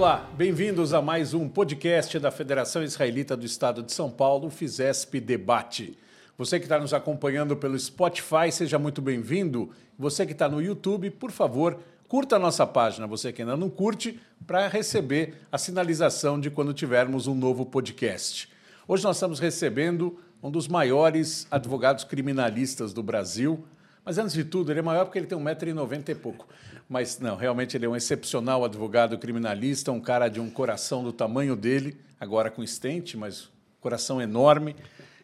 Olá, bem-vindos a mais um podcast da Federação Israelita do Estado de São Paulo, o FISESP Debate. Você que está nos acompanhando pelo Spotify, seja muito bem-vindo. Você que está no YouTube, por favor, curta a nossa página, você que ainda não curte, para receber a sinalização de quando tivermos um novo podcast. Hoje nós estamos recebendo um dos maiores advogados criminalistas do Brasil, mas antes de tudo, ele é maior porque ele tem 1,90m e pouco. Mas não, realmente ele é um excepcional advogado criminalista, um cara de um coração do tamanho dele, agora com estente, mas coração enorme.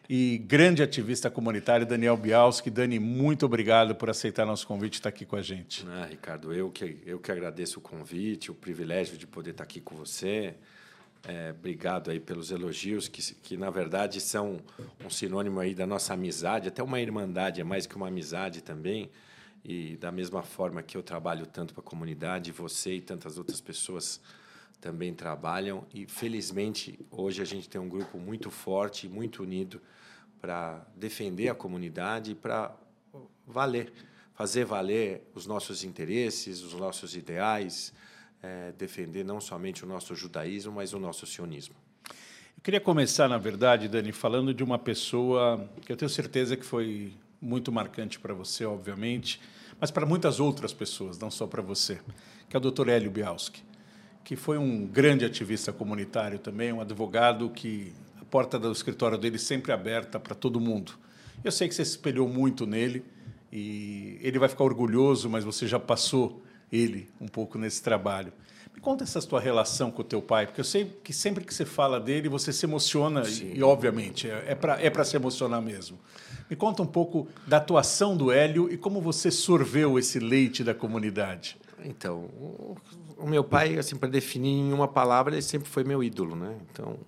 E grande ativista comunitário, Daniel Bialski. Dani, muito obrigado por aceitar nosso convite e estar aqui com a gente. Ah, Ricardo, eu que, eu que agradeço o convite, o privilégio de poder estar aqui com você. É, obrigado aí pelos elogios, que, que na verdade são um sinônimo aí da nossa amizade, até uma irmandade, é mais que uma amizade também. E da mesma forma que eu trabalho tanto para a comunidade, você e tantas outras pessoas também trabalham. E felizmente hoje a gente tem um grupo muito forte, muito unido para defender a comunidade e para valer, fazer valer os nossos interesses, os nossos ideais, é, defender não somente o nosso judaísmo, mas o nosso sionismo. Eu queria começar, na verdade, Dani, falando de uma pessoa que eu tenho certeza que foi muito marcante para você, obviamente, mas para muitas outras pessoas, não só para você, que é o Dr. Hélio Bialski, que foi um grande ativista comunitário também, um advogado que a porta do escritório dele sempre aberta para todo mundo. Eu sei que você se espelhou muito nele e ele vai ficar orgulhoso, mas você já passou ele um pouco nesse trabalho. Me conta essa tua relação com o teu pai, porque eu sei que sempre que você fala dele, você se emociona, e, e, obviamente, é, é para é se emocionar mesmo. Me conta um pouco da atuação do Hélio e como você sorveu esse leite da comunidade. Então, o, o meu pai, assim, para definir em uma palavra, ele sempre foi meu ídolo, né? Então,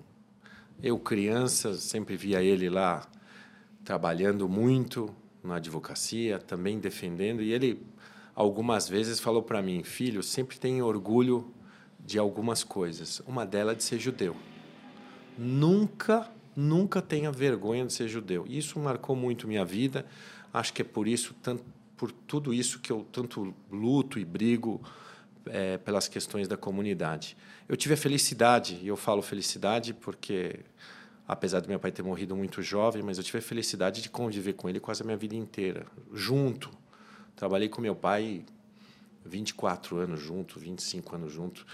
eu criança sempre via ele lá trabalhando muito na advocacia, também defendendo, e ele algumas vezes falou para mim, filho, sempre tem orgulho de algumas coisas. Uma delas é de ser judeu. Nunca, nunca tenha vergonha de ser judeu. Isso marcou muito minha vida. Acho que é por isso, tanto, por tudo isso que eu tanto luto e brigo é, pelas questões da comunidade. Eu tive a felicidade, e eu falo felicidade porque apesar do meu pai ter morrido muito jovem, mas eu tive a felicidade de conviver com ele quase a minha vida inteira, junto, Trabalhei com meu pai 24 anos junto, 25 anos junto.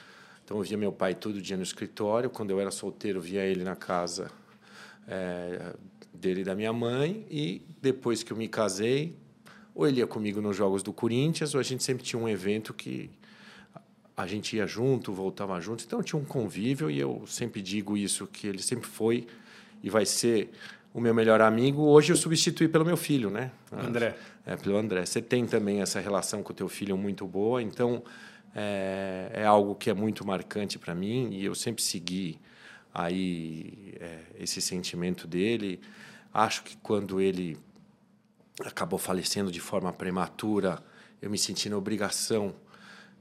Então eu via meu pai todo dia no escritório. Quando eu era solteiro, via ele na casa é, dele e da minha mãe. E depois que eu me casei, ou ele ia comigo nos jogos do Corinthians, ou a gente sempre tinha um evento que a gente ia junto, voltava junto. Então tinha um convívio e eu sempre digo isso que ele sempre foi e vai ser o meu melhor amigo. Hoje eu substituí pelo meu filho, né? André. É, pelo André. Você tem também essa relação com o teu filho muito boa, então é, é algo que é muito marcante para mim e eu sempre segui aí é, esse sentimento dele. Acho que quando ele acabou falecendo de forma prematura, eu me senti na obrigação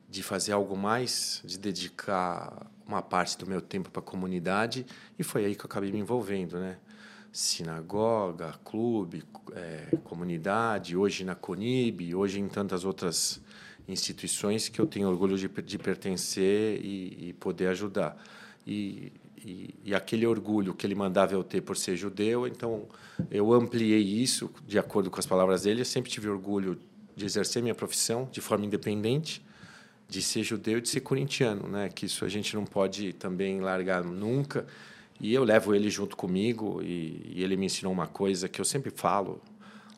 de fazer algo mais, de dedicar uma parte do meu tempo para a comunidade e foi aí que eu acabei me envolvendo, né? sinagoga, clube, é, comunidade, hoje na Conib, hoje em tantas outras instituições que eu tenho orgulho de, de pertencer e, e, poder ajudar. E, e, e, aquele orgulho que ele mandava eu ter por ser judeu, então eu ampliei isso de acordo com as palavras dele. Eu sempre tive orgulho de exercer minha profissão de forma independente, de ser judeu e de ser corintiano, né? Que isso a gente não pode também largar nunca. E eu levo ele junto comigo e, e, ele me ensinou uma coisa que eu sempre falo,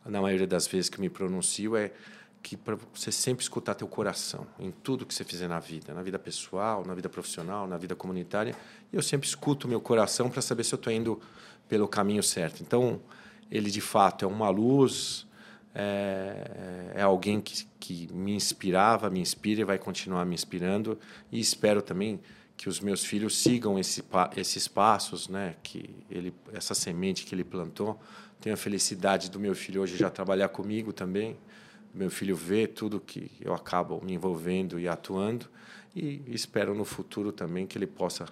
na maioria das vezes que me pronuncio, é que para você sempre escutar teu coração em tudo que você fizer na vida, na vida pessoal, na vida profissional, na vida comunitária. E eu sempre escuto meu coração para saber se eu estou indo pelo caminho certo. Então, ele de fato é uma luz, é, é alguém que, que me inspirava, me inspira e vai continuar me inspirando. E espero também que os meus filhos sigam esse, esses passos, né? Que ele, essa semente que ele plantou. Tenho a felicidade do meu filho hoje já trabalhar comigo também. Meu filho vê tudo que eu acabo me envolvendo e atuando e espero no futuro também que ele possa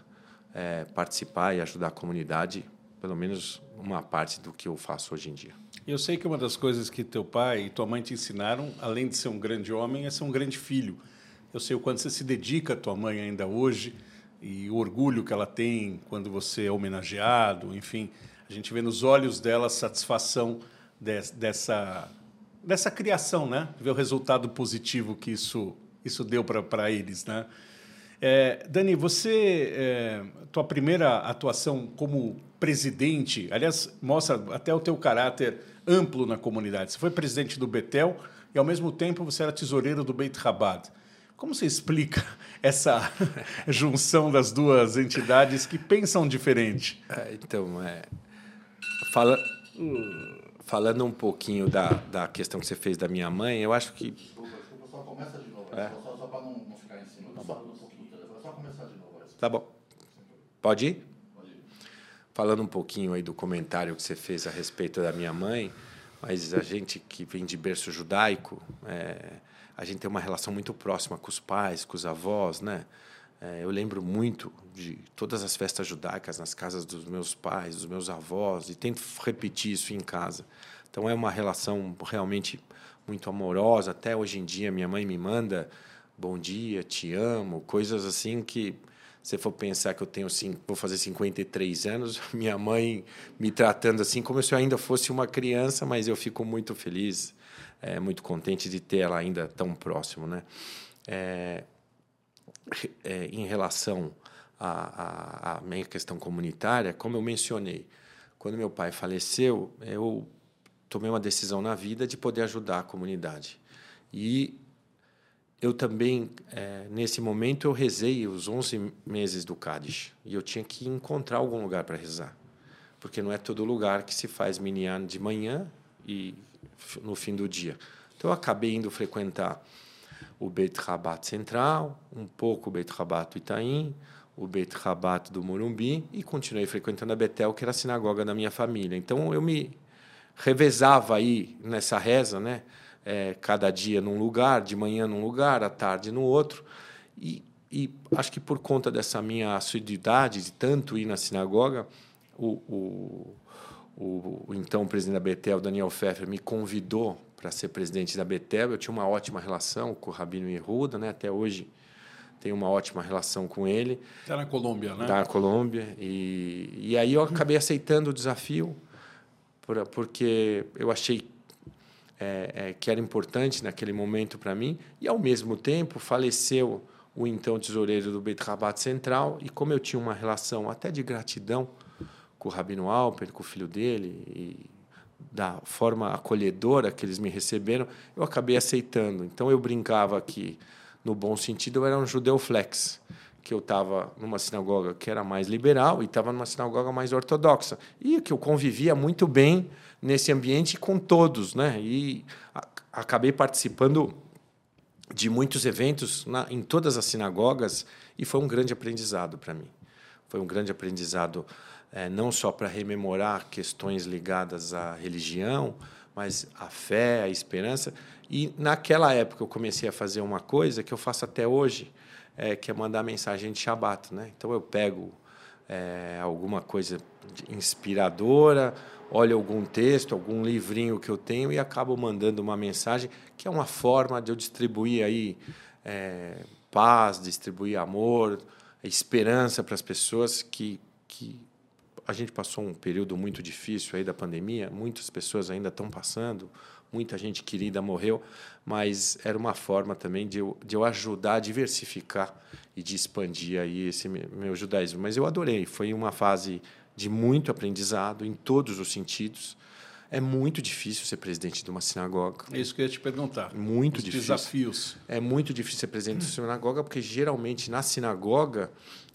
é, participar e ajudar a comunidade, pelo menos uma parte do que eu faço hoje em dia. Eu sei que uma das coisas que teu pai e tua mãe te ensinaram, além de ser um grande homem, é ser um grande filho. Eu sei o quanto você se dedica à tua mãe ainda hoje e o orgulho que ela tem quando você é homenageado, enfim, a gente vê nos olhos dela a satisfação de, dessa, dessa criação, né? Ver o resultado positivo que isso, isso deu para eles, né? É, Dani, você, é, tua primeira atuação como presidente, aliás, mostra até o teu caráter amplo na comunidade. Você foi presidente do Betel e, ao mesmo tempo, você era tesoureiro do Beit Rabat. Como você explica essa junção das duas entidades que pensam diferente? É, então, é, fala, falando um pouquinho da, da questão que você fez da minha mãe, eu acho que. Desculpa, desculpa, só começa de novo. É. Só, só para não, não, ficar em cima. Tá bom. Um telefone. Só começar de novo. Tá bom. Pode ir? Pode ir. Falando um pouquinho aí do comentário que você fez a respeito da minha mãe, mas a gente que vem de berço judaico. É, a gente tem uma relação muito próxima com os pais, com os avós, né? É, eu lembro muito de todas as festas judaicas nas casas dos meus pais, dos meus avós, e tento repetir isso em casa. Então é uma relação realmente muito amorosa. Até hoje em dia, minha mãe me manda bom dia, te amo, coisas assim que se for pensar que eu tenho vou fazer 53 anos, minha mãe me tratando assim como se eu ainda fosse uma criança, mas eu fico muito feliz é, muito contente de ter ela ainda tão próximo, né? É, é, em relação à, à, à minha questão comunitária, como eu mencionei, quando meu pai faleceu, eu tomei uma decisão na vida de poder ajudar a comunidade. E eu também, é, nesse momento, eu rezei os 11 meses do Cádiz. E eu tinha que encontrar algum lugar para rezar. Porque não é todo lugar que se faz minyan de manhã e no fim do dia. Então, eu acabei indo frequentar o Beit Rabat Central, um pouco o Beit Rabat Itaim, o Beit Rabat do Morumbi e continuei frequentando a Betel, que era a sinagoga da minha família. Então, eu me revezava aí nessa reza, né? É, cada dia num lugar, de manhã num lugar, à tarde no outro. E, e acho que por conta dessa minha assiduidade, de tanto ir na sinagoga, o, o o, o então presidente da Betel, Daniel Pfeffer, me convidou para ser presidente da Betel. Eu tinha uma ótima relação com o Rabino Yehuda, né? até hoje tenho uma ótima relação com ele. Está na Colômbia, né? Está na Colômbia. E, e aí eu acabei aceitando o desafio, por, porque eu achei é, é, que era importante naquele momento para mim. E, ao mesmo tempo, faleceu o então tesoureiro do Beit Rabat Central. E como eu tinha uma relação até de gratidão com o Rabino Alper, com o filho dele, e da forma acolhedora que eles me receberam, eu acabei aceitando. Então eu brincava que, no bom sentido, eu era um judeu flex, que eu estava numa sinagoga que era mais liberal e estava numa sinagoga mais ortodoxa, e que eu convivia muito bem nesse ambiente com todos, né? E acabei participando de muitos eventos na, em todas as sinagogas e foi um grande aprendizado para mim. Foi um grande aprendizado é, não só para rememorar questões ligadas à religião, mas à fé, à esperança. E naquela época eu comecei a fazer uma coisa que eu faço até hoje, é, que é mandar mensagem de Shabat. Né? Então eu pego é, alguma coisa inspiradora, olho algum texto, algum livrinho que eu tenho e acabo mandando uma mensagem que é uma forma de eu distribuir aí é, paz, distribuir amor, esperança para as pessoas que, que a gente passou um período muito difícil aí da pandemia, muitas pessoas ainda estão passando, muita gente querida morreu, mas era uma forma também de eu, de eu ajudar a diversificar e de expandir aí esse meu judaísmo. Mas eu adorei, foi uma fase de muito aprendizado em todos os sentidos. É muito difícil ser presidente de uma sinagoga. É isso que eu ia te perguntar. Muito Os difícil. desafios. É muito difícil ser presidente de uma sinagoga, porque geralmente na sinagoga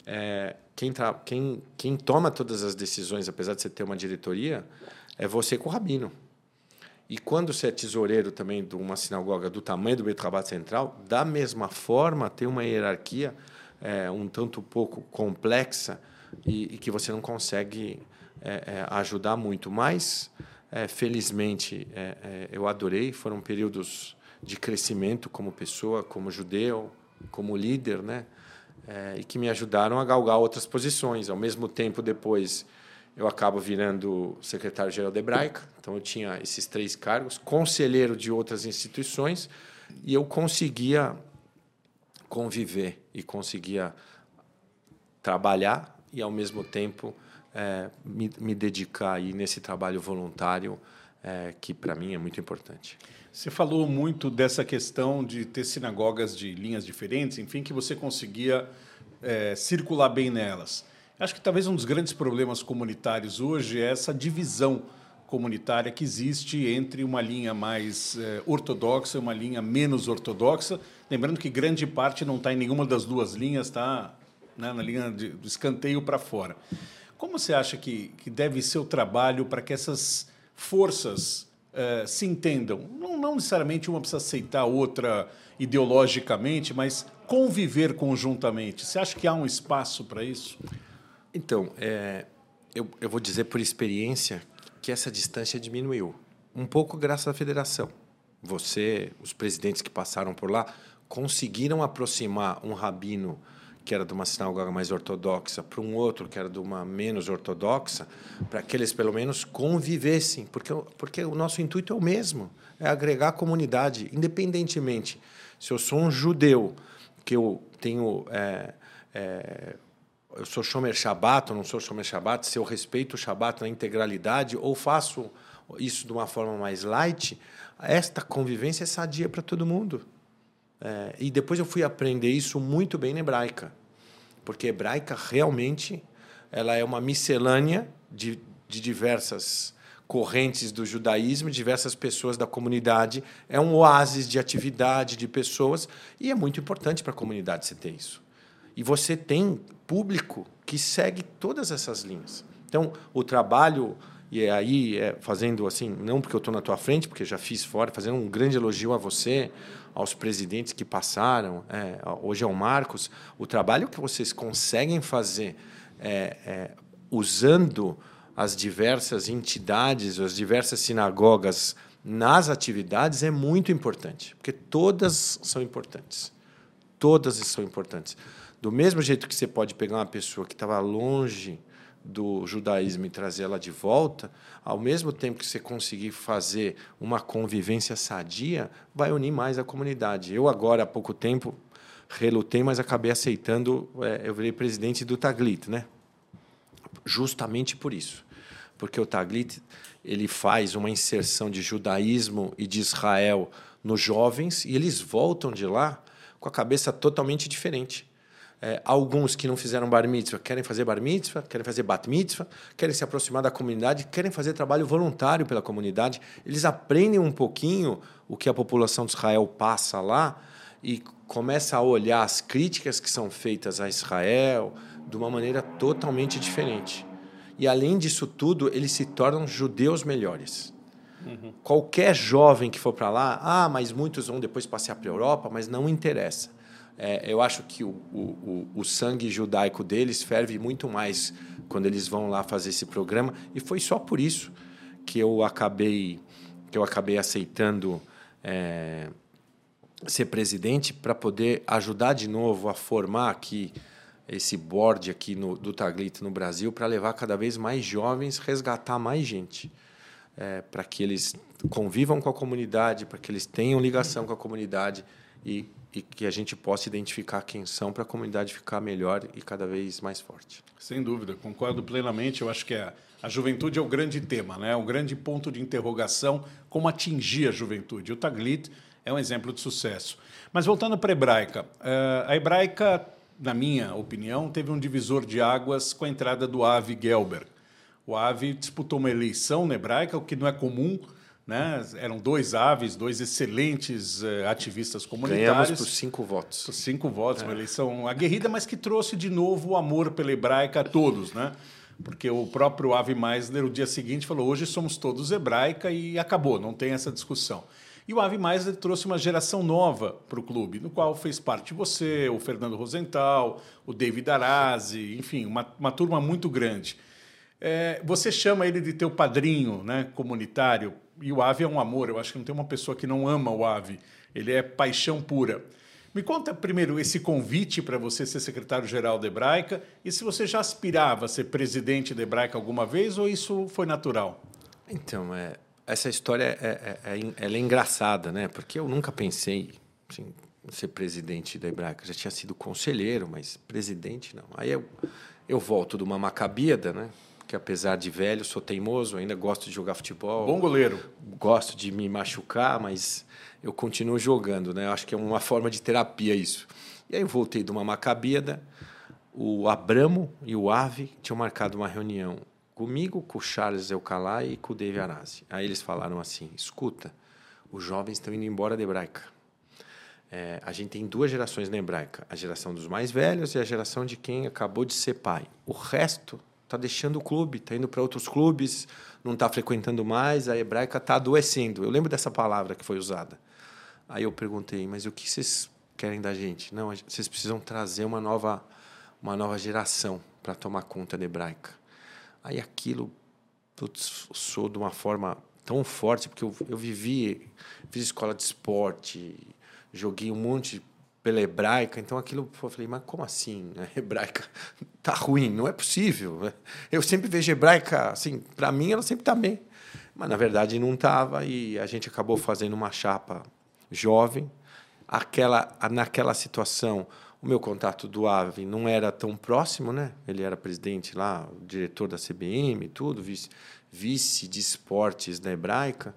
é, quem, quem, quem toma todas as decisões, apesar de você ter uma diretoria, é você com o rabino. E quando você é tesoureiro também de uma sinagoga do tamanho do Beit Rabat Central, da mesma forma, tem uma hierarquia é, um tanto pouco complexa e, e que você não consegue é, é, ajudar muito. Mas, é, felizmente, é, é, eu adorei. Foram períodos de crescimento como pessoa, como judeu, como líder, né? É, e que me ajudaram a galgar outras posições. Ao mesmo tempo, depois, eu acabo virando secretário-geral da Hebraica, então eu tinha esses três cargos, conselheiro de outras instituições, e eu conseguia conviver e conseguia trabalhar e, ao mesmo tempo, é, me, me, dedicar aí nesse trabalho voluntário, é, que para mim é muito importante. Você falou muito dessa questão de ter sinagogas de linhas diferentes, enfim, que você conseguia é, circular bem nelas. Acho que talvez um dos grandes problemas comunitários hoje é essa divisão comunitária que existe entre uma linha mais é, ortodoxa e uma linha menos ortodoxa. Lembrando que grande parte não está em nenhuma das duas linhas, está né, na linha de, do escanteio para fora. Como você acha que, que deve ser o trabalho para que essas forças uh, se entendam? Não, não, necessariamente uma precisa aceitar a outra ideologicamente, mas conviver conjuntamente. Você acha que há um espaço para isso? Então, é, eu, eu vou dizer por experiência que essa distância diminuiu. Um pouco graças à federação. Você, os presidentes que passaram por lá, conseguiram aproximar um rabino que era de uma sinagoga mais ortodoxa, para um outro que era de uma menos ortodoxa, para que eles pelo menos convivessem, porque, porque o nosso intuito é o mesmo, é agregar a comunidade, independentemente se eu sou um judeu, que eu tenho é, é, eu sou Shomer Shabbat ou não sou Shomer Shabbat, se eu respeito o Shabbat na integralidade ou faço isso de uma forma mais light, esta convivência é sadia para todo mundo. É, e depois eu fui aprender isso muito bem na hebraica porque hebraica realmente ela é uma miscelânea de, de diversas correntes do judaísmo, diversas pessoas da comunidade, é um oásis de atividade de pessoas e é muito importante para a comunidade você ter isso. E você tem público que segue todas essas linhas. Então, o trabalho e é aí é, fazendo assim, não porque eu estou na tua frente, porque já fiz fora, fazendo um grande elogio a você, aos presidentes que passaram, é, hoje é o Marcos, o trabalho que vocês conseguem fazer é, é, usando as diversas entidades, as diversas sinagogas nas atividades é muito importante, porque todas são importantes. Todas são importantes. Do mesmo jeito que você pode pegar uma pessoa que estava longe do judaísmo e trazer ela de volta, ao mesmo tempo que você conseguir fazer uma convivência sadia, vai unir mais a comunidade. Eu agora há pouco tempo relutei, mas acabei aceitando. É, eu virei presidente do Taglit, né? Justamente por isso, porque o Taglit ele faz uma inserção de judaísmo e de Israel nos jovens e eles voltam de lá com a cabeça totalmente diferente. É, alguns que não fizeram bar mitzvah querem fazer bar mitzvah, querem fazer bat mitzvah, querem se aproximar da comunidade, querem fazer trabalho voluntário pela comunidade. Eles aprendem um pouquinho o que a população de Israel passa lá e começa a olhar as críticas que são feitas a Israel de uma maneira totalmente diferente. E além disso tudo, eles se tornam judeus melhores. Uhum. Qualquer jovem que for para lá, ah, mas muitos vão depois passear para a Europa, mas não interessa é, eu acho que o, o, o, sangue judaico deles ferve muito mais quando eles vão lá fazer esse programa. E foi só por isso que eu acabei, que eu acabei aceitando é, ser presidente para poder ajudar de novo a formar aqui esse board aqui no, do Taglito no Brasil para levar cada vez mais jovens, resgatar mais gente. É, para que eles convivam com a comunidade, para que eles tenham ligação com a comunidade e e que a gente possa identificar quem são para a comunidade ficar melhor e cada vez mais forte. Sem dúvida, concordo plenamente. Eu acho que a, a juventude é o grande tema, né? é um grande ponto de interrogação como atingir a juventude. O Taglit é um exemplo de sucesso. Mas voltando para a hebraica, eh, a hebraica, na minha opinião, teve um divisor de águas com a entrada do Avi Gelber. O Avi disputou uma eleição na hebraica, o que não é comum né? Eram dois aves, dois excelentes uh, ativistas comunitários. Ganhamos por cinco votos. Por cinco votos, é. uma eleição aguerrida, mas que trouxe de novo o amor pela hebraica a todos, né? Porque o próprio Avi Meisner, no dia seguinte, falou: hoje somos todos hebraica e acabou, não tem essa discussão. E o Avi Meisner trouxe uma geração nova para o clube, no qual fez parte você, o Fernando Rosenthal, o David Arazi, enfim, uma, uma turma muito grande. É, você chama ele de teu padrinho né, comunitário e o ave é um amor. Eu acho que não tem uma pessoa que não ama o ave. Ele é paixão pura. Me conta primeiro esse convite para você ser secretário-geral da Hebraica e se você já aspirava a ser presidente da Hebraica alguma vez ou isso foi natural? Então, é, essa história é, é, é, é engraçada, né? Porque eu nunca pensei, assim, ser presidente da Hebraica. Já tinha sido conselheiro, mas presidente não. Aí eu, eu volto de uma macabíada, né? Que apesar de velho, sou teimoso, ainda gosto de jogar futebol. Bom goleiro. Gosto de me machucar, mas eu continuo jogando, né? Eu acho que é uma forma de terapia isso. E aí eu voltei de uma macabíada. O Abramo e o Ave tinham marcado uma reunião comigo, com o Charles Eucalai e com o Dave Arasi. Aí eles falaram assim: escuta, os jovens estão indo embora da hebraica. É, a gente tem duas gerações na hebraica: a geração dos mais velhos e a geração de quem acabou de ser pai. O resto está deixando o clube, está indo para outros clubes, não está frequentando mais, a hebraica está adoecendo. Eu lembro dessa palavra que foi usada. Aí eu perguntei, mas o que vocês querem da gente? Não, vocês precisam trazer uma nova, uma nova geração para tomar conta da hebraica. Aí aquilo, putz, sou de uma forma tão forte, porque eu, eu vivi, fiz escola de esporte, joguei um monte pela hebraica, então aquilo eu falei, mas como assim? A hebraica tá ruim, não é possível. Eu sempre vejo hebraica, assim, para mim ela sempre tá bem. Mas na verdade não estava e a gente acabou fazendo uma chapa jovem. Aquela naquela situação, o meu contato do AVE não era tão próximo, né? Ele era presidente lá, diretor da CBM, tudo, vice, vice de esportes da Hebraica.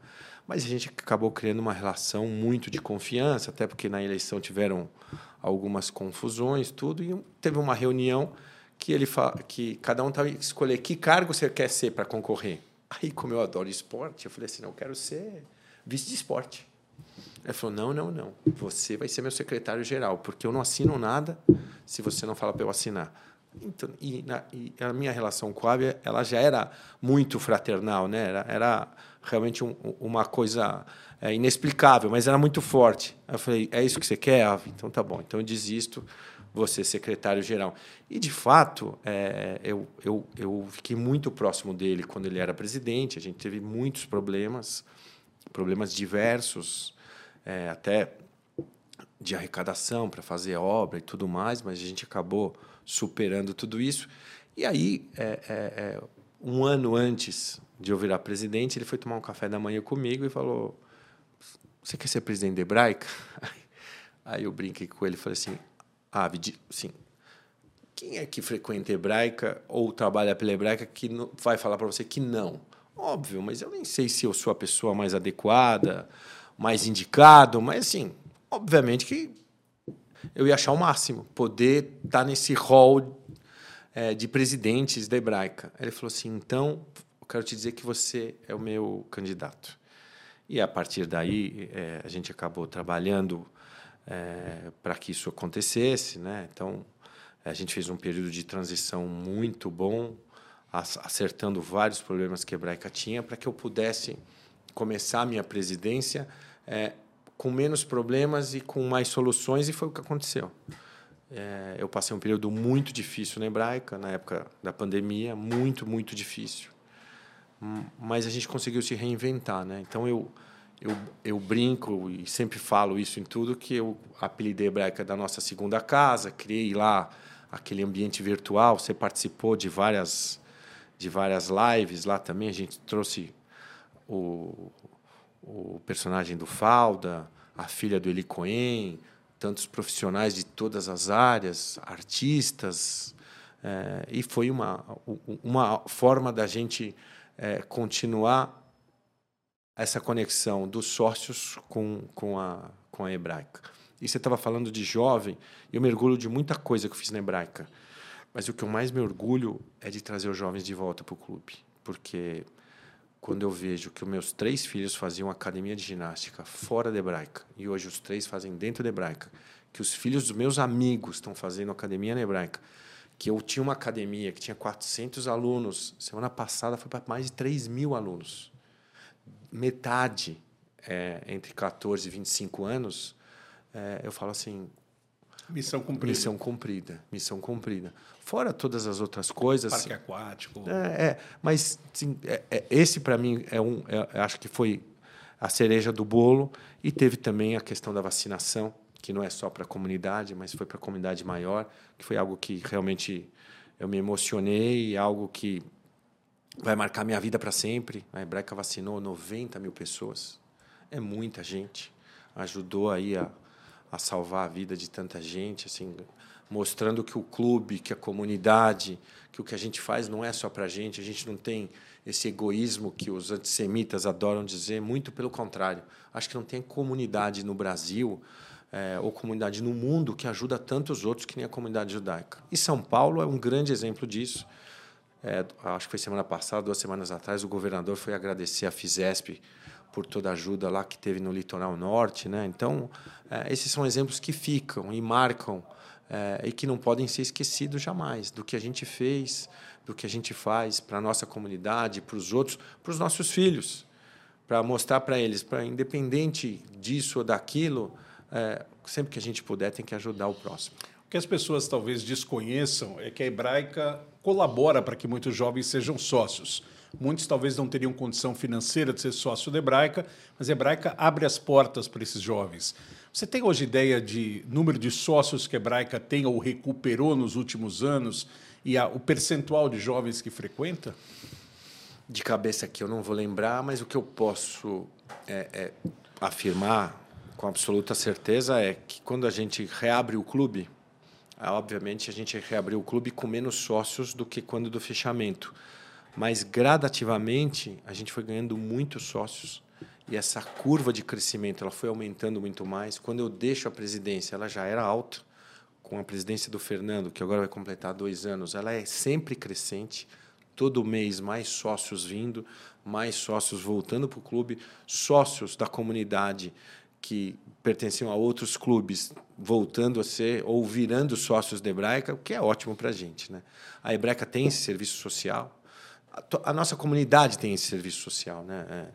Mas a gente acabou criando uma relação muito de confiança, até porque na eleição tiveram algumas confusões, tudo, e teve uma reunião que ele que cada um estava escolher que cargo você quer ser para concorrer. Aí, como eu adoro esporte, eu falei assim, não, eu quero ser vice de esporte. Ele falou, não, não, não, você vai ser meu secretário geral, porque eu não assino nada se você não fala para eu assinar. Então, e, na, e, a minha relação com a Ávia, ela já era muito fraternal, né? Era, era realmente um, uma coisa é, inexplicável, mas era muito forte. Eu falei, é isso que você quer, Ave? Então tá bom, então eu desisto, você secretário-geral. E, de fato, é, eu, eu, eu fiquei muito próximo dele quando ele era presidente, a gente teve muitos problemas, problemas diversos, é, até de arrecadação para fazer obra e tudo mais, mas a gente acabou superando tudo isso. E aí, é, é, é, um ano antes de eu virar presidente, ele foi tomar um café da manhã comigo e falou: Você quer ser presidente da Hebraica? Aí eu brinquei com ele e falei assim: Ah, sim. Quem é que frequenta Hebraica ou trabalha pela Hebraica que vai falar para você que não? Óbvio, mas eu nem sei se eu sou a pessoa mais adequada, mais indicado, mas assim, obviamente que eu ia achar o máximo, poder estar tá nesse hall é, de presidentes da Hebraica. Ele falou assim: então, quero te dizer que você é o meu candidato. E a partir daí, é, a gente acabou trabalhando é, para que isso acontecesse. Né? Então, a gente fez um período de transição muito bom, acertando vários problemas que a Hebraica tinha, para que eu pudesse começar a minha presidência é, com menos problemas e com mais soluções, e foi o que aconteceu. É, eu passei um período muito difícil na Hebraica, na época da pandemia, muito, muito difícil. Mas a gente conseguiu se reinventar. Né? Então, eu, eu, eu brinco e sempre falo isso em tudo, que eu apelidei Hebraica da nossa segunda casa, criei lá aquele ambiente virtual, você participou de várias, de várias lives lá também, a gente trouxe o, o personagem do Falda, a filha do Eli Cohen, tantos profissionais de todas as áreas, artistas, é, e foi uma, uma forma da gente é, continuar essa conexão dos sócios com, com, a, com a hebraica. E você estava falando de jovem, eu me orgulho de muita coisa que eu fiz na hebraica, mas o que eu mais me orgulho é de trazer os jovens de volta para o clube, porque quando eu vejo que os meus três filhos faziam academia de ginástica fora da hebraica e hoje os três fazem dentro da hebraica, que os filhos dos meus amigos estão fazendo academia na hebraica, que eu tinha uma academia que tinha 400 alunos, semana passada foi para mais de 3 mil alunos. Metade é, entre 14 e 25 anos, é, eu falo assim, Missão cumprida. Missão cumprida. Missão cumprida. Fora todas as outras coisas. Parque aquático. É, é mas sim, é, é, esse para mim é um, é, acho que foi a cereja do bolo e teve também a questão da vacinação que não é só para a comunidade, mas foi para a comunidade maior, que foi algo que realmente eu me emocionei, algo que vai marcar minha vida para sempre. A Hebraica vacinou 90 mil pessoas, é muita gente, ajudou aí a a salvar a vida de tanta gente, assim, mostrando que o clube, que a comunidade, que o que a gente faz não é só para a gente, a gente não tem esse egoísmo que os antissemitas adoram dizer, muito pelo contrário. Acho que não tem comunidade no Brasil é, ou comunidade no mundo que ajuda tantos outros que nem a comunidade judaica. E São Paulo é um grande exemplo disso. É, acho que foi semana passada, duas semanas atrás, o governador foi agradecer a Fisesp por toda a ajuda lá que teve no litoral norte, né? Então, é, esses são exemplos que ficam e marcam é, e que não podem ser esquecidos jamais do que a gente fez, do que a gente faz para a nossa comunidade, para os outros, para os nossos filhos, para mostrar para eles, para independente disso ou daquilo, é, sempre que a gente puder, tem que ajudar o próximo. O que as pessoas talvez desconheçam é que a hebraica colabora para que muitos jovens sejam sócios. Muitos talvez não teriam condição financeira de ser sócio da Hebraica, mas a Hebraica abre as portas para esses jovens. Você tem hoje ideia de número de sócios que a Hebraica tem ou recuperou nos últimos anos e a, o percentual de jovens que frequenta? De cabeça aqui eu não vou lembrar, mas o que eu posso é, é, afirmar com absoluta certeza é que quando a gente reabre o clube, obviamente a gente reabriu o clube com menos sócios do que quando do fechamento mas gradativamente a gente foi ganhando muitos sócios e essa curva de crescimento ela foi aumentando muito mais. Quando eu deixo a presidência, ela já era alta. Com a presidência do Fernando, que agora vai completar dois anos, ela é sempre crescente. Todo mês mais sócios vindo, mais sócios voltando para o clube, sócios da comunidade que pertenciam a outros clubes voltando a ser ou virando sócios da Hebraica, o que é ótimo para a gente. Né? A Hebraica tem esse serviço social, a, a, nossa comunidade tem esse serviço social, né? É,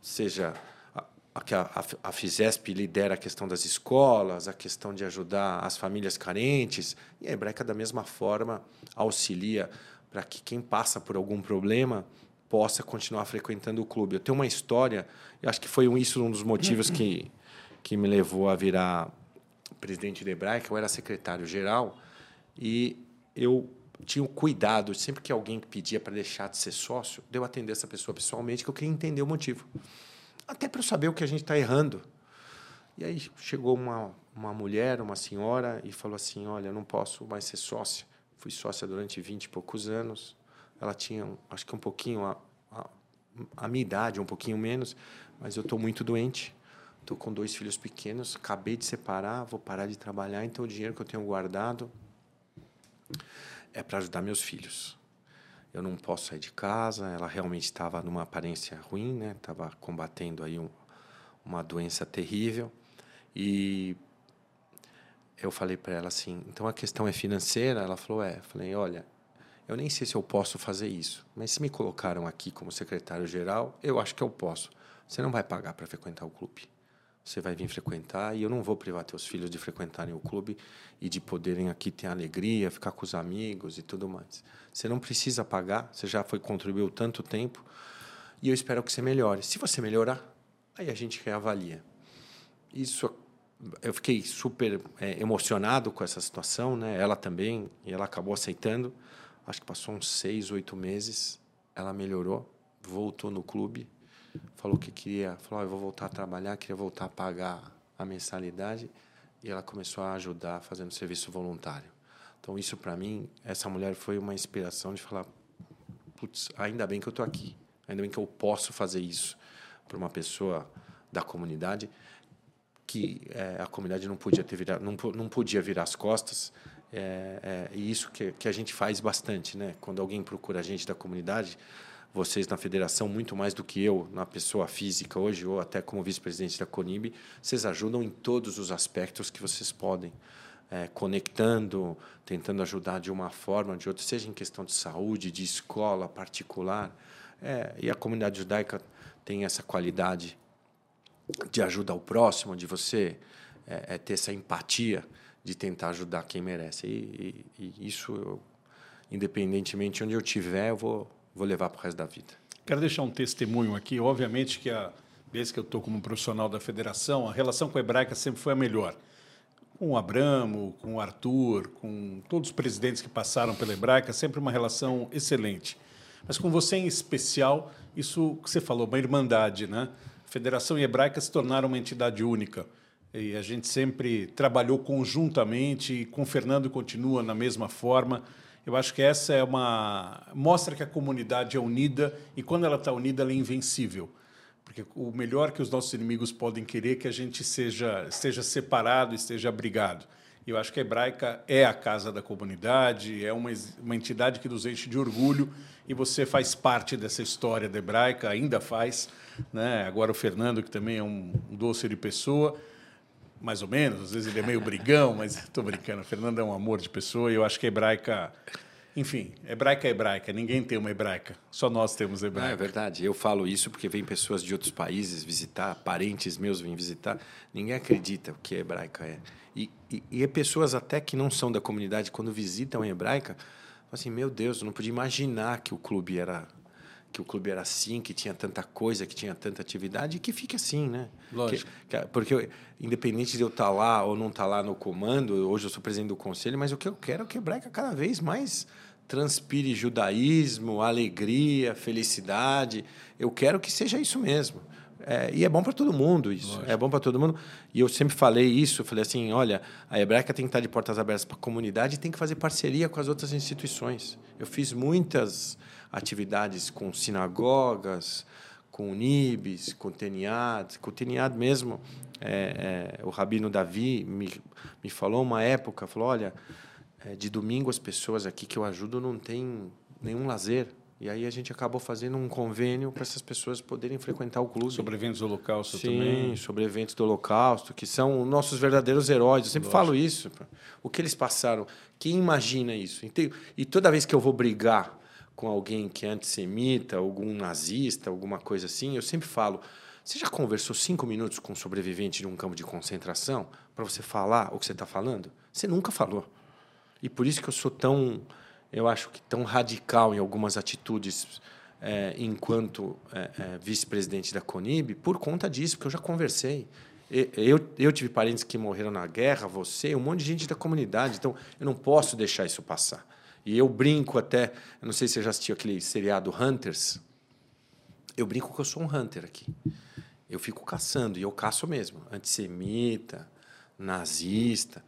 seja a, a, a Fisesp lidera a questão das escolas, a questão de ajudar as famílias carentes, e a Hebraica, da mesma forma, auxilia para que quem passa por algum problema possa continuar frequentando o clube. Eu tenho uma história, eu acho que foi isso um dos motivos que, que me levou a virar presidente da Hebraica, eu era secretário-geral, e eu tinha o cuidado, sempre que alguém pedia para deixar de ser sócio, de eu atender essa pessoa pessoalmente, que eu queria entender o motivo. Até para eu saber o que a gente está errando. E aí chegou uma, uma mulher, uma senhora, e falou assim: Olha, não posso mais ser sócia. Fui sócia durante 20 e poucos anos. Ela tinha, acho que um pouquinho, a, a, a minha idade, um pouquinho menos, mas eu estou muito doente. Estou com dois filhos pequenos, acabei de separar, vou parar de trabalhar, então o dinheiro que eu tenho guardado é para ajudar meus filhos. Eu não posso sair de casa. Ela realmente estava numa aparência ruim, né? Estava combatendo aí um, uma doença terrível e eu falei para ela assim: então a questão é financeira? Ela falou: é. Eu falei: olha, eu nem sei se eu posso fazer isso, mas se me colocaram aqui como secretário geral, eu acho que eu posso. Você não vai pagar para frequentar o clube você vai vir frequentar e eu não vou privar teus filhos de frequentarem o clube e de poderem aqui ter alegria, ficar com os amigos e tudo mais. Você não precisa pagar, você já foi contribuiu tanto tempo e eu espero que você melhore. Se você melhorar, aí a gente reavalia. Isso eu fiquei super é, emocionado com essa situação, né? Ela também e ela acabou aceitando. Acho que passou uns seis, oito meses, ela melhorou, voltou no clube falou que queria, falou, oh, eu vou voltar a trabalhar, queria voltar a pagar a mensalidade e ela começou a ajudar fazendo serviço voluntário. Então isso para mim, essa mulher foi uma inspiração de falar, putz, ainda bem que eu estou aqui, ainda bem que eu posso fazer isso para uma pessoa da comunidade que é, a comunidade não podia ter virar, não, não podia virar as costas é, é, e isso que, que a gente faz bastante, né? Quando alguém procura a gente da comunidade, vocês na federação, muito mais do que eu, na pessoa física hoje, ou até como vice-presidente da CONIB, vocês ajudam em todos os aspectos que vocês podem. É, conectando, tentando ajudar de uma forma ou de outra, seja em questão de saúde, de escola particular. É, e a comunidade judaica tem essa qualidade de ajudar o próximo, de você é, é ter essa empatia de tentar ajudar quem merece. E, e, e isso, eu, independentemente de onde eu estiver, eu vou vou levar para o resto da vida. Quero deixar um testemunho aqui. Obviamente que a vez que eu estou como profissional da federação, a relação com a Hebraica sempre foi a melhor. Com o Abramo, com o Arthur, com todos os presidentes que passaram pela Hebraica, sempre uma relação excelente. Mas com você em especial, isso que você falou, uma irmandade, né? A Federação e a Hebraica se tornaram uma entidade única. e a gente sempre trabalhou conjuntamente e com o Fernando continua na mesma forma. Eu acho que essa é uma mostra que a comunidade é unida e quando ela está unida ela é invencível. Porque o melhor que os nossos inimigos podem querer é que a gente seja esteja separado, esteja abrigado. Eu acho que a Hebraica é a casa da comunidade, é uma, uma entidade que nos enche de orgulho e você faz parte dessa história da Hebraica, ainda faz. Né? Agora o Fernando, que também é um, um doce de pessoa, mais ou menos, às vezes ele é meio brigão, mas estou brincando. O Fernando é um amor de pessoa e eu acho que a Hebraica enfim, hebraica é hebraica, ninguém tem uma hebraica, só nós temos hebraica. é verdade, eu falo isso porque vem pessoas de outros países visitar, parentes meus vêm visitar, ninguém acredita o que a hebraica é. E, e, e é pessoas até que não são da comunidade, quando visitam a hebraica, falam assim, meu Deus, eu não podia imaginar que o clube era que o clube era assim, que tinha tanta coisa, que tinha tanta atividade, e que fique assim, né? Lógico. Que, que, porque, eu, independente de eu estar lá ou não estar lá no comando, hoje eu sou presidente do conselho, mas o que eu quero é que a Hebraica cada vez mais transpire judaísmo, alegria, felicidade. Eu quero que seja isso mesmo. É, e é bom para todo mundo isso. Lógico. É bom para todo mundo. E eu sempre falei isso. Falei assim, olha, a Hebraica tem que estar de portas abertas para a comunidade e tem que fazer parceria com as outras instituições. Eu fiz muitas atividades com sinagogas, com Nibis, com Teniad. Com o Teniad mesmo, é, é, o Rabino Davi me, me falou uma época, falou, olha, é, de domingo as pessoas aqui que eu ajudo não têm nenhum lazer. E aí a gente acabou fazendo um convênio para essas pessoas poderem frequentar o clube. Sobre eventos do Holocausto Sim, também? Sim, sobre eventos do Holocausto, que são nossos verdadeiros heróis. Eu sempre Lógico. falo isso. O que eles passaram. Quem imagina isso? E toda vez que eu vou brigar com alguém que é antissemita, algum nazista, alguma coisa assim, eu sempre falo: você já conversou cinco minutos com um sobrevivente de um campo de concentração para você falar o que você está falando? Você nunca falou. E por isso que eu sou tão, eu acho que tão radical em algumas atitudes é, enquanto é, é, vice-presidente da Conib, por conta disso, porque eu já conversei. Eu, eu tive parentes que morreram na guerra, você, um monte de gente da comunidade, então eu não posso deixar isso passar. E eu brinco até, eu não sei se você já assistiu aquele seriado Hunters. Eu brinco que eu sou um hunter aqui. Eu fico caçando, e eu caço mesmo. Antissemita, nazista.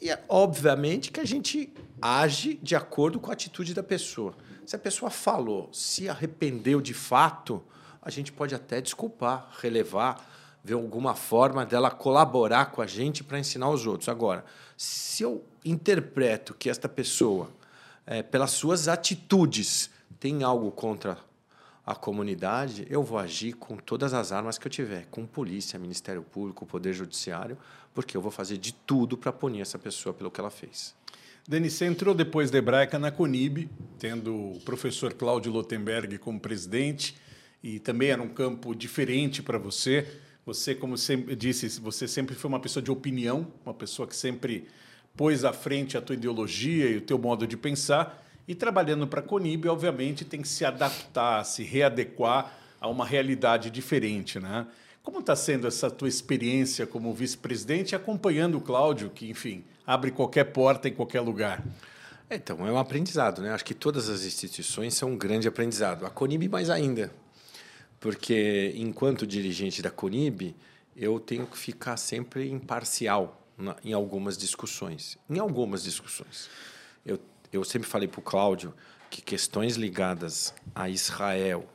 E é obviamente que a gente age de acordo com a atitude da pessoa. Se a pessoa falou, se arrependeu de fato, a gente pode até desculpar, relevar, ver alguma forma dela colaborar com a gente para ensinar os outros. Agora, se eu interpreto que esta pessoa, é, pelas suas atitudes, tem algo contra a comunidade, eu vou agir com todas as armas que eu tiver, com polícia, Ministério Público, Poder Judiciário, porque eu vou fazer de tudo para punir essa pessoa pelo que ela fez. Denis, você entrou depois da Hebraica na Conib, tendo o professor Cláudio Lotenberg como presidente, e também era um campo diferente para você. Você, como sempre disse, você sempre foi uma pessoa de opinião, uma pessoa que sempre pôs à frente a tua ideologia e o teu modo de pensar. E trabalhando para a Conib, obviamente, tem que se adaptar, se readequar a uma realidade diferente, né? Como está sendo essa tua experiência como vice-presidente acompanhando o Cláudio, que, enfim, abre qualquer porta em qualquer lugar? Então, é um aprendizado, né? Acho que todas as instituições são um grande aprendizado. A Conib mais ainda. Porque, enquanto dirigente da Conib, eu tenho que ficar sempre imparcial na, em algumas discussões. Em algumas discussões. Eu, eu sempre falei para o Cláudio que questões ligadas a Israel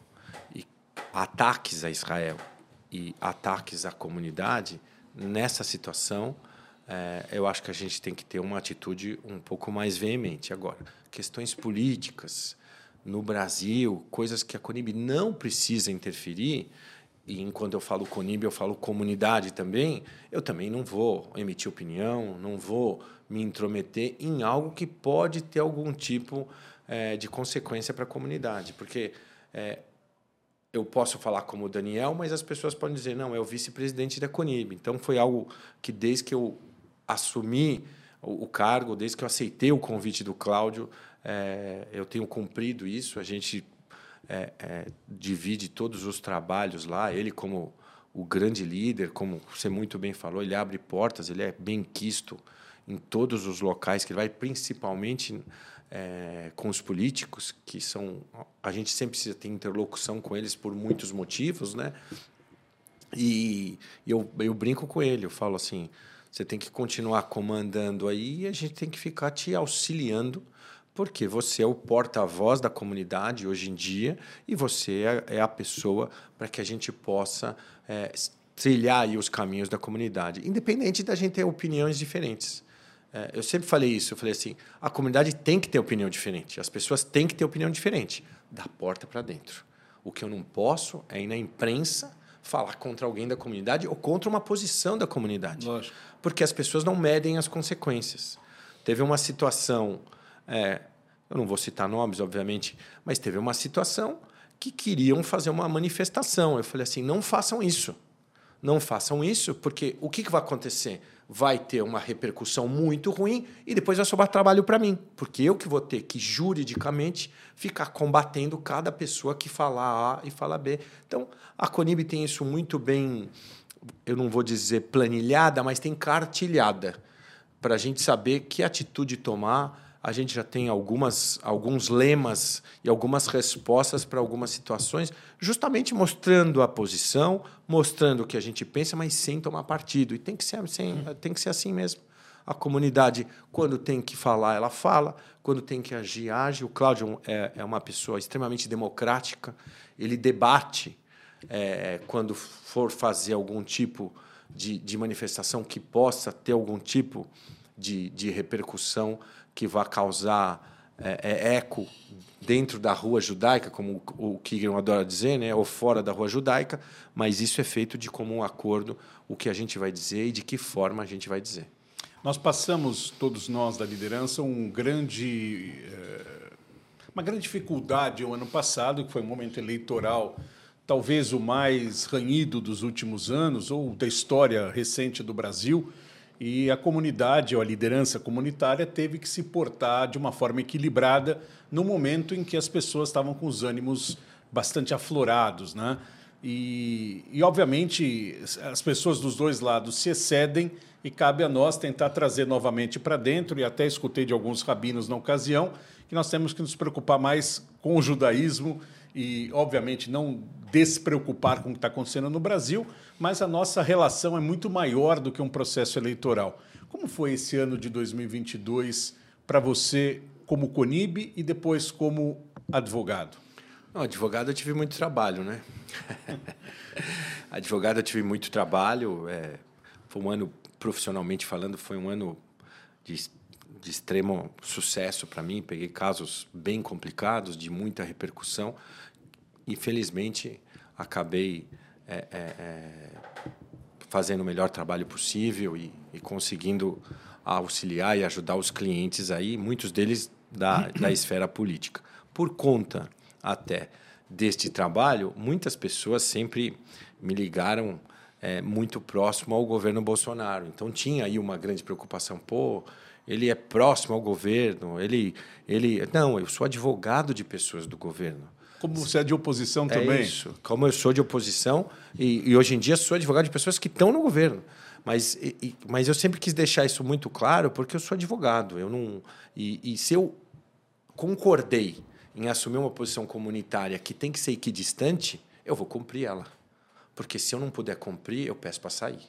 e ataques a Israel e ataques à comunidade, nessa situação, é, eu acho que a gente tem que ter uma atitude um pouco mais veemente. Agora, questões políticas no Brasil, coisas que a Conib não precisa interferir, e enquanto eu falo Conib, eu falo comunidade também, eu também não vou emitir opinião, não vou me intrometer em algo que pode ter algum tipo é, de consequência para a comunidade, porque é, eu posso falar como Daniel, mas as pessoas podem dizer, não, é o vice-presidente da Conib. Então, foi algo que, desde que eu assumi o, cargo, desde que eu aceitei o convite do Cláudio, é, eu tenho cumprido isso. A gente é, é, divide todos os trabalhos lá. Ele, como o grande líder, como você muito bem falou, ele abre portas, ele é bem quisto em todos os locais que ele vai, principalmente é, com os políticos, que são. A gente sempre precisa ter interlocução com eles por muitos motivos, né? E eu, eu brinco com ele, eu falo assim: você tem que continuar comandando aí e a gente tem que ficar te auxiliando, porque você é o porta-voz da comunidade hoje em dia e você é, é a pessoa para que a gente possa é, trilhar os caminhos da comunidade, independente da gente ter opiniões diferentes. É, eu sempre falei isso, eu falei assim, a comunidade tem que ter opinião diferente, as pessoas têm que ter opinião diferente, da porta para dentro. O que eu não posso é ir na imprensa falar contra alguém da comunidade ou contra uma posição da comunidade. Lógico. Porque as pessoas não medem as consequências. Teve uma situação, é, eu não vou citar nomes, obviamente, mas teve uma situação que queriam fazer uma manifestação. Eu falei assim: não façam isso. Não façam isso, porque o que, que vai acontecer? vai ter uma repercussão muito ruim e depois vai sobrar trabalho para mim, porque eu que vou ter que juridicamente ficar combatendo cada pessoa que fala A e fala B. Então, a Conib tem isso muito bem, eu não vou dizer planilhada, mas tem cartilhada para a gente saber que atitude tomar a gente já tem algumas, alguns lemas e algumas respostas para algumas situações, justamente mostrando a posição, mostrando o que a gente pensa, mas sem tomar partido. E tem que ser, sem, tem que ser assim mesmo. A comunidade, quando tem que falar, ela fala, quando tem que agir, age. O Cláudio é, é uma pessoa extremamente democrática, ele debate é, quando for fazer algum tipo de, de manifestação que possa ter algum tipo de, de repercussão que vá causar é, é, eco dentro da rua judaica, como o Kigron adora dizer, né, ou fora da rua judaica, mas isso é feito de comum acordo o que a gente vai dizer e de que forma a gente vai dizer. Nós passamos, todos nós da liderança, um grande, uma grande dificuldade o ano passado, que foi um momento eleitoral talvez o mais ranhido dos últimos anos, ou da história recente do Brasil, e a comunidade, ou a liderança comunitária, teve que se portar de uma forma equilibrada no momento em que as pessoas estavam com os ânimos bastante aflorados. Né? E, e, obviamente, as pessoas dos dois lados se excedem e cabe a nós tentar trazer novamente para dentro, e até escutei de alguns rabinos na ocasião, que nós temos que nos preocupar mais com o judaísmo e, obviamente, não despreocupar com o que está acontecendo no Brasil, mas a nossa relação é muito maior do que um processo eleitoral. Como foi esse ano de 2022 para você como Conib e depois como advogado? Não, advogado eu tive muito trabalho, né? advogado eu tive muito trabalho. É, foi um ano, profissionalmente falando, foi um ano de, de extremo sucesso para mim. Peguei casos bem complicados, de muita repercussão. Infelizmente, acabei é, é, é, fazendo o melhor trabalho possível e, e, conseguindo auxiliar e ajudar os clientes aí, muitos deles da, da esfera política. Por conta até deste trabalho, muitas pessoas sempre me ligaram é, muito próximo ao governo Bolsonaro. Então tinha aí uma grande preocupação, pô, ele é próximo ao governo, ele, ele, não, eu sou advogado de pessoas do governo. Como você é de oposição é também. Isso. Como eu sou de oposição, e, e hoje em dia sou advogado de pessoas que estão no governo. Mas, e, mas eu sempre quis deixar isso muito claro, porque eu sou advogado. Eu não, e, e se eu concordei em assumir uma posição comunitária que tem que ser equidistante, eu vou cumprir ela. Porque se eu não puder cumprir, eu peço para sair.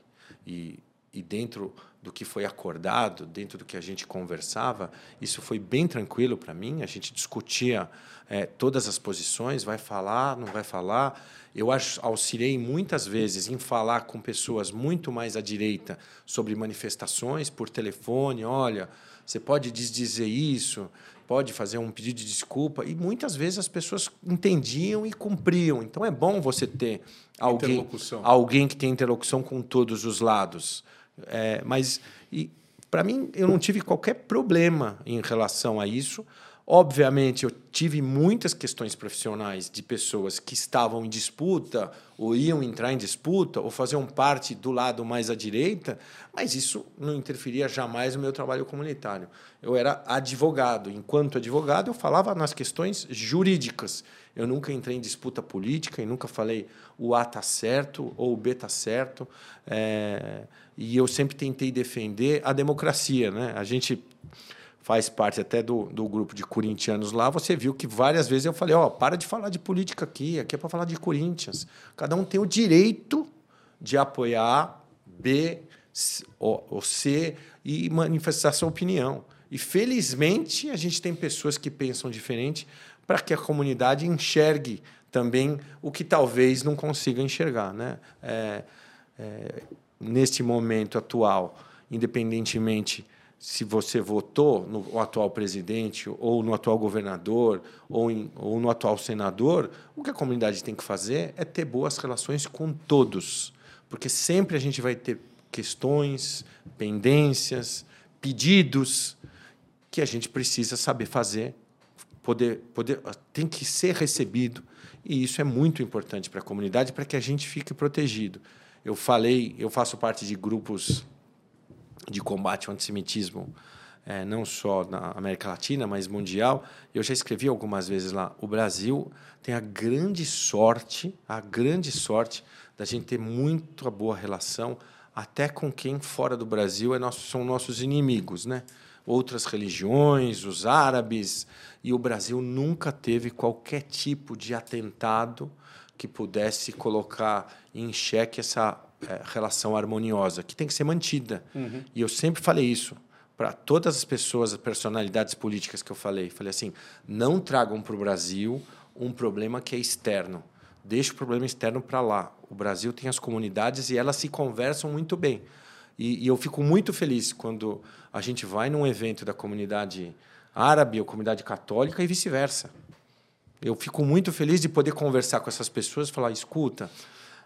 E, e dentro do que foi acordado, dentro do que a gente conversava, isso foi bem tranquilo para mim. A gente discutia é, todas as posições, vai falar, não vai falar. Eu auxiliei muitas vezes em falar com pessoas muito mais à direita sobre manifestações por telefone. Olha, você pode desdizer isso, pode fazer um pedido de desculpa. E muitas vezes as pessoas entendiam e cumpriam. Então é bom você ter alguém, alguém que tem interlocução com todos os lados. É, mas, para mim, eu não tive qualquer problema em relação a isso. Obviamente, eu tive muitas questões profissionais de pessoas que estavam em disputa, ou iam entrar em disputa, ou faziam parte do lado mais à direita, mas isso não interferia jamais no meu trabalho comunitário. Eu era advogado. Enquanto advogado, eu falava nas questões jurídicas. Eu nunca entrei em disputa política e nunca falei o A está certo ou o B está certo. É e eu sempre tentei defender a democracia. Né? A gente faz parte até do, do grupo de corintianos lá, você viu que várias vezes eu falei, ó, oh, para de falar de política aqui, aqui é para falar de Corinthians. Cada um tem o direito de apoiar B ou C e manifestar sua opinião. E felizmente a gente tem pessoas que pensam diferente para que a comunidade enxergue também o que talvez não consiga enxergar. Né? É, é, neste momento atual, independentemente se você votou no atual presidente, ou no atual governador, ou, em, ou no atual senador, o que a comunidade tem que fazer é ter boas relações com todos. Porque sempre a gente vai ter questões, pendências, pedidos que a gente precisa saber fazer, poder, poder, tem que ser recebido. E isso é muito importante para a comunidade, para que a gente fique protegido. Eu falei, eu faço parte de grupos de combate ao antissemitismo, é, não só na América Latina, mas mundial. Eu já escrevi algumas vezes lá. O Brasil tem a grande sorte, a grande sorte da gente ter muito boa relação até com quem fora do Brasil é nosso, são nossos inimigos, né? Outras religiões, os árabes, e o Brasil nunca teve qualquer tipo de atentado que pudesse colocar em xeque essa é, relação harmoniosa, que tem que ser mantida. Uhum. E eu sempre falei isso para todas as pessoas, as personalidades políticas que eu falei. Falei assim: não tragam para o Brasil um problema que é externo. Deixe o problema externo para lá. O Brasil tem as comunidades e elas se conversam muito bem. E, e, eu fico muito feliz quando a gente vai num evento da comunidade árabe ou comunidade católica e vice-versa. Eu fico muito feliz de poder conversar com essas pessoas e falar: escuta,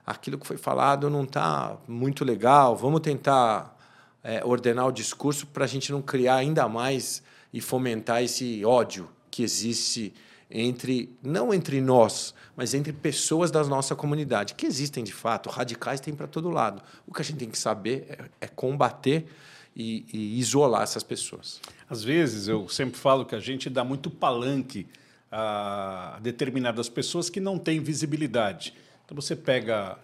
aquilo que foi falado não está muito legal, vamos tentar é, ordenar o discurso para a gente não criar ainda mais e fomentar esse ódio que existe entre não entre nós, mas entre pessoas da nossa comunidade, que existem de fato, radicais tem para todo lado. O que a gente tem que saber é, é combater e, e, isolar essas pessoas. Às vezes eu sempre falo que a gente dá muito palanque a determinadas pessoas que não têm visibilidade. Então você pega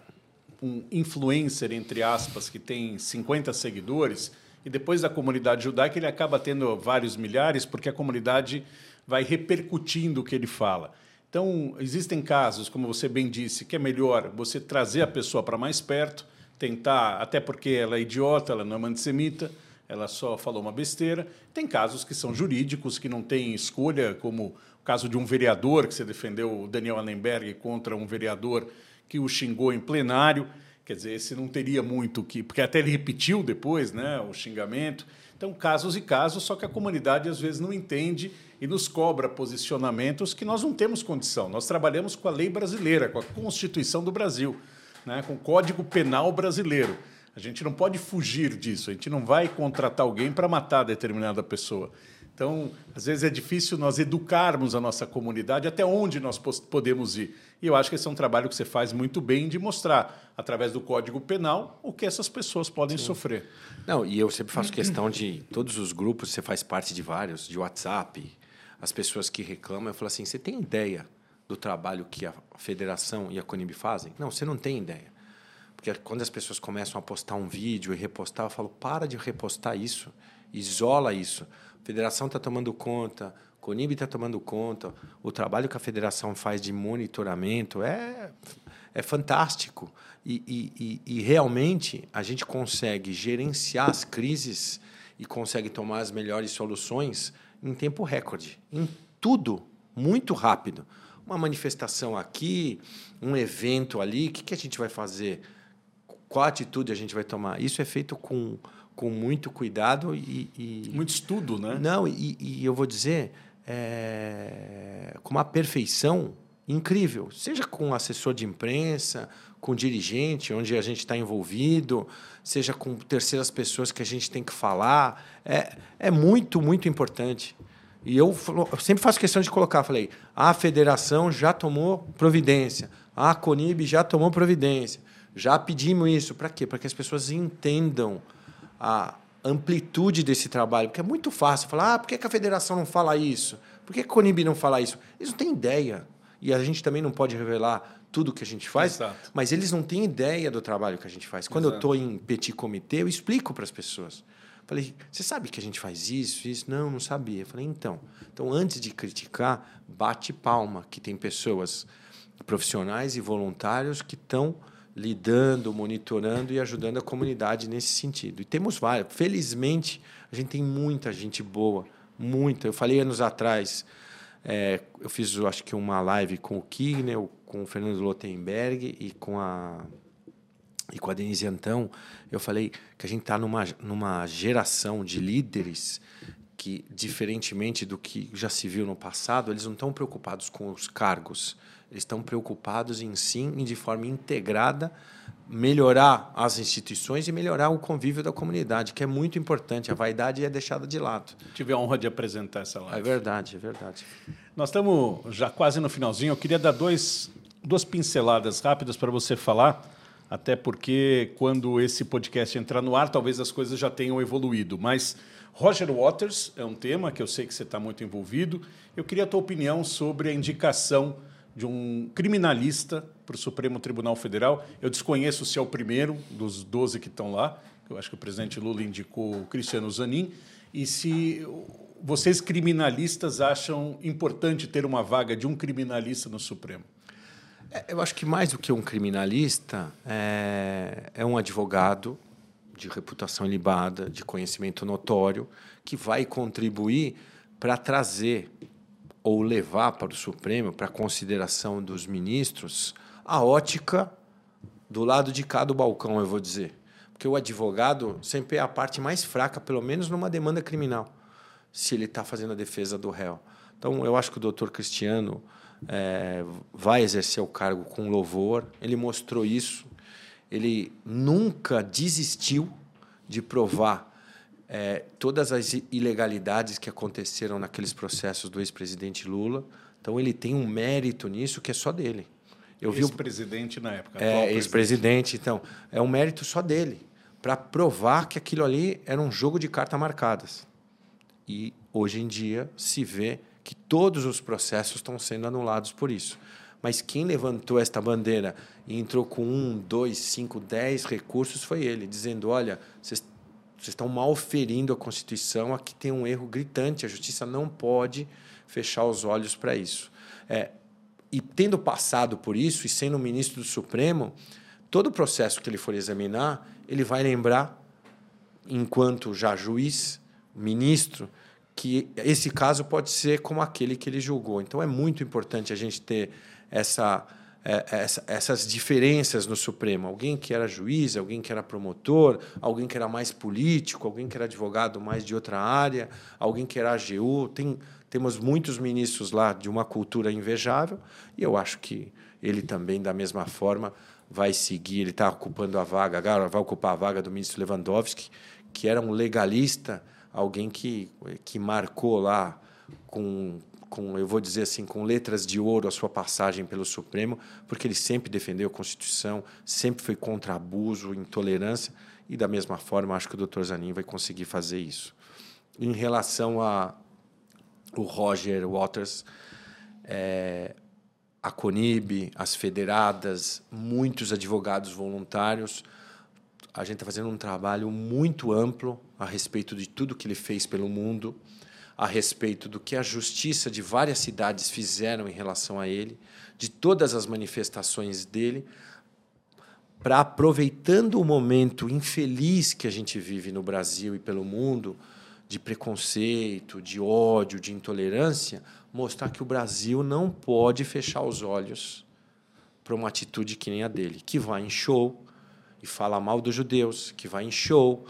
um influencer, entre aspas, que tem 50 seguidores, e depois da comunidade judaica ele acaba tendo vários milhares, porque a comunidade vai repercutindo o que ele fala. Então, existem casos, como você bem disse, que é melhor você trazer a pessoa para mais perto, tentar, até porque ela é idiota, ela não é antissemita, ela só falou uma besteira. Tem casos que são jurídicos, que não tem escolha, como o caso de um vereador, que você defendeu o Daniel Allenberg contra um vereador que o xingou em plenário. Quer dizer, esse não teria muito que. Porque até ele repetiu depois né, o xingamento. Então, casos e casos, só que a comunidade às vezes não entende e nos cobra posicionamentos que nós não temos condição. Nós trabalhamos com a lei brasileira, com a Constituição do Brasil, né, com o Código Penal brasileiro. A gente não pode fugir disso, a gente não vai contratar alguém para matar determinada pessoa. Então, às vezes é difícil nós educarmos a nossa comunidade até onde nós podemos ir. E eu acho que esse é um trabalho que você faz muito bem de mostrar, através do Código Penal, o que essas pessoas podem Sim. sofrer. Não, e eu sempre faço questão de todos os grupos, você faz parte de vários, de WhatsApp, as pessoas que reclamam, eu falo assim: você tem ideia do trabalho que a federação e a Conib fazem? Não, você não tem ideia. Porque quando as pessoas começam a postar um vídeo e repostar, eu falo: para de repostar isso, isola isso federação está tomando conta, Conib está tomando conta, o trabalho que a federação faz de monitoramento é, é fantástico. E, e, e, realmente a gente consegue gerenciar as crises e consegue tomar as melhores soluções em tempo recorde, em tudo, muito rápido. Uma manifestação aqui, um evento ali, o que, que a gente vai fazer? Qual atitude a gente vai tomar? Isso é feito com com muito cuidado e, e muito estudo, né? Não, e, e eu vou dizer é, com uma perfeição incrível, seja com assessor de imprensa, com dirigente, onde a gente está envolvido, seja com terceiras pessoas que a gente tem que falar, é, é muito, muito importante. E eu, eu sempre faço questão de colocar, falei, a federação já tomou providência, a Conib já tomou providência, já pedimos isso, para quê? Para que as pessoas entendam a amplitude desse trabalho, porque é muito fácil falar, ah, por que a federação não fala isso? Por que a Conib não fala isso? Eles não têm ideia. E a gente também não pode revelar tudo que a gente faz, Exato. mas eles não têm ideia do trabalho que a gente faz. Quando Exato. eu estou em petit comitê, eu explico para as pessoas. Falei, você sabe que a gente faz isso, isso? Não, não sabia. Falei, então, então antes de criticar, bate palma que tem pessoas profissionais e voluntários que estão lidando, monitorando e ajudando a comunidade nesse sentido. E temos várias. Felizmente, a gente tem muita gente boa, muita. Eu falei anos atrás, é, eu fiz, acho que, uma live com o Kignel, com o Fernando Lotenberg e com a e com a Denise Antão, eu falei que a gente está numa, numa geração de líderes que, diferentemente do que já se viu no passado, eles não estão preocupados com os cargos, eles estão preocupados em sim, em de forma integrada, melhorar as instituições e melhorar o convívio da comunidade, que é muito importante. A vaidade é deixada de lado. Tive a honra de apresentar essa live. É verdade, é verdade. Nós estamos já quase no finalzinho. Eu queria dar dois, duas pinceladas rápidas para você falar, até porque quando esse podcast entrar no ar, talvez as coisas já tenham evoluído. Mas Roger Waters é um tema que eu sei que você está muito envolvido. Eu queria a tua opinião sobre a indicação de um criminalista para o Supremo Tribunal Federal. Eu desconheço se é o primeiro dos 12 que estão lá. Eu acho que o presidente Lula indicou o Cristiano Zanin. E se vocês criminalistas acham importante ter uma vaga de um criminalista no Supremo? É, eu acho que mais do que um criminalista, é, é um advogado de reputação ilibada, de conhecimento notório, que vai contribuir para trazer ou levar para o Supremo, para consideração dos ministros, a ótica do lado de cá do balcão, eu vou dizer. Porque o advogado sempre é a parte mais fraca, pelo menos numa demanda criminal, se ele está fazendo a defesa do réu. Então, eu acho que o doutor Cristiano é, vai exercer o cargo com louvor. Ele mostrou isso. Ele nunca desistiu de provar é, todas as ilegalidades que aconteceram naqueles processos do ex-presidente Lula. Então, ele tem um mérito nisso que é só dele. Eu vi ex-presidente na época. É, ex-presidente, então. É um mérito só dele, para provar que aquilo ali era um jogo de cartas marcadas. E, hoje em dia, se vê que todos os processos estão sendo anulados por isso. Mas quem levantou esta bandeira e entrou com um, dois, cinco, dez recursos foi ele, dizendo: olha, vocês vocês estão mal ferindo a Constituição, aqui tem um erro gritante, a justiça não pode fechar os olhos para isso. É, e tendo passado por isso e sendo ministro do Supremo, todo o processo que ele for examinar, ele vai lembrar, enquanto já juiz, ministro, que esse caso pode ser como aquele que ele julgou. Então é muito importante a gente ter essa é, essa, essas diferenças no Supremo. Alguém que era juiz, alguém que era promotor, alguém que era mais político, alguém que era advogado mais de outra área, alguém que era AGU. Tem, temos muitos ministros lá de uma cultura invejável e eu acho que ele também, da mesma forma, vai seguir. Ele está ocupando a vaga, agora vai ocupar a vaga do ministro Lewandowski, que era um legalista, alguém que, que marcou lá com com, eu vou dizer assim, com letras de ouro a sua passagem pelo Supremo, porque ele sempre defendeu a Constituição, sempre foi contra abuso, intolerância, e da mesma forma acho que o Dr. Zanin vai conseguir fazer isso. Em relação a o Roger Waters, é, a Conib, as federadas, muitos advogados voluntários, a gente está fazendo um trabalho muito amplo a respeito de tudo que ele fez pelo mundo a respeito do que a justiça de várias cidades fizeram em relação a ele, de todas as manifestações dele, para aproveitando o momento infeliz que a gente vive no Brasil e pelo mundo, de preconceito, de ódio, de intolerância, mostrar que o Brasil não pode fechar os olhos para uma atitude que nem a dele, que vai em show e fala mal dos judeus, que vai em show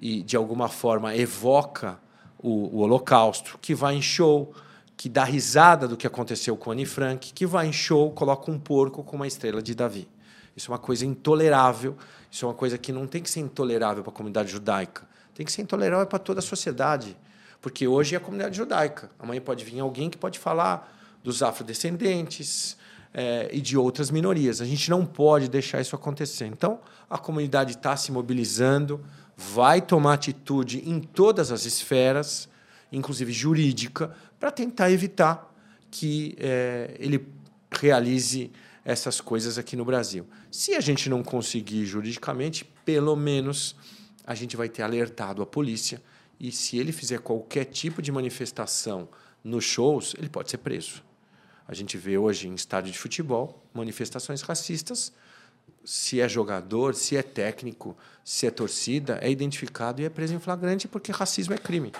e de alguma forma evoca o, o Holocausto, que vai em show, que dá risada do que aconteceu com Anne Frank, que vai em show, coloca um porco com uma estrela de Davi. Isso é uma coisa intolerável, isso é uma coisa que não tem que ser intolerável para a comunidade judaica, tem que ser intolerável para toda a sociedade. Porque hoje é a comunidade judaica. Amanhã pode vir alguém que pode falar dos afrodescendentes é, e de outras minorias. A gente não pode deixar isso acontecer. Então, a comunidade está se mobilizando, vai tomar atitude em todas as esferas, inclusive jurídica, para tentar evitar que é, ele realize essas coisas aqui no Brasil. Se a gente não conseguir juridicamente, pelo menos a gente vai ter alertado a polícia e se ele fizer qualquer tipo de manifestação nos shows, ele pode ser preso. A gente vê hoje em estádio de futebol manifestações racistas se é jogador, se é técnico, se é torcida, é identificado e é preso em flagrante porque racismo é crime.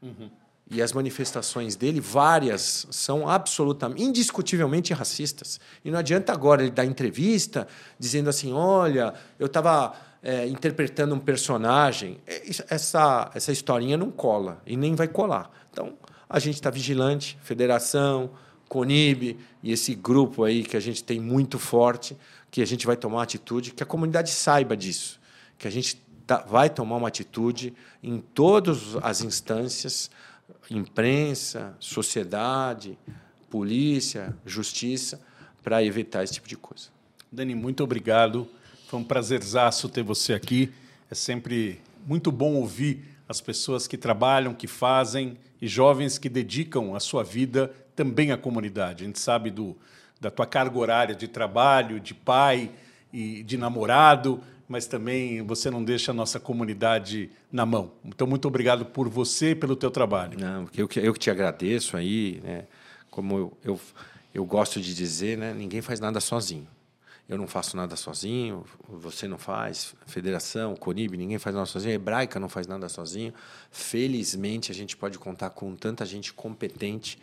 Uhum. E as manifestações dele, várias, são absolutamente, indiscutivelmente racistas. E não adianta agora ele dar entrevista dizendo assim: olha, eu estava é, interpretando um personagem. É, essa, essa historinha não cola e nem vai colar. Então, a gente está vigilante, federação, CONIB e esse grupo aí que a gente tem muito forte, que a gente vai tomar atitude, que a comunidade saiba disso, que a gente tá, vai tomar uma atitude em todas as instâncias imprensa, sociedade, polícia, justiça, para evitar esse tipo de coisa. Dani, muito obrigado. Foi um prazerzaço ter você aqui. É sempre muito bom ouvir as pessoas que trabalham, que fazem e jovens que dedicam a sua vida também à comunidade. A gente sabe do, da tua carga horária de trabalho, de pai e de namorado, mas também você não deixa a nossa comunidade na mão. Então, muito obrigado por você e pelo teu trabalho. Não, eu que, eu que te agradeço aí, né? Como eu, eu, eu gosto de dizer, né? Ninguém faz nada sozinho. Eu não faço nada sozinho, você não faz, federação, Conib, ninguém faz nada sozinho, a Hebraica não faz nada sozinho. Felizmente, a gente pode contar com tanta gente competente,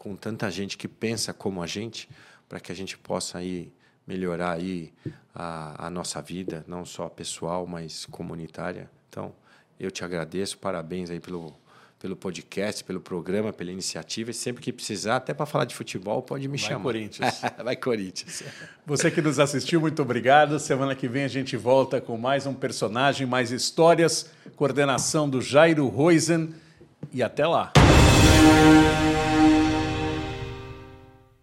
com tanta gente que pensa como a gente, para que a gente possa aí melhorar aí a, a nossa vida, não só pessoal, mas comunitária. Então, eu te agradeço, parabéns aí pelo, pelo podcast, pelo programa, pela iniciativa. E sempre que precisar, até para falar de futebol, pode me Vai chamar. Corinthians. Vai Corinthians. Você que nos assistiu, muito obrigado. Semana que vem a gente volta com mais um personagem, mais histórias. Coordenação do Jairo Roisen. E até lá.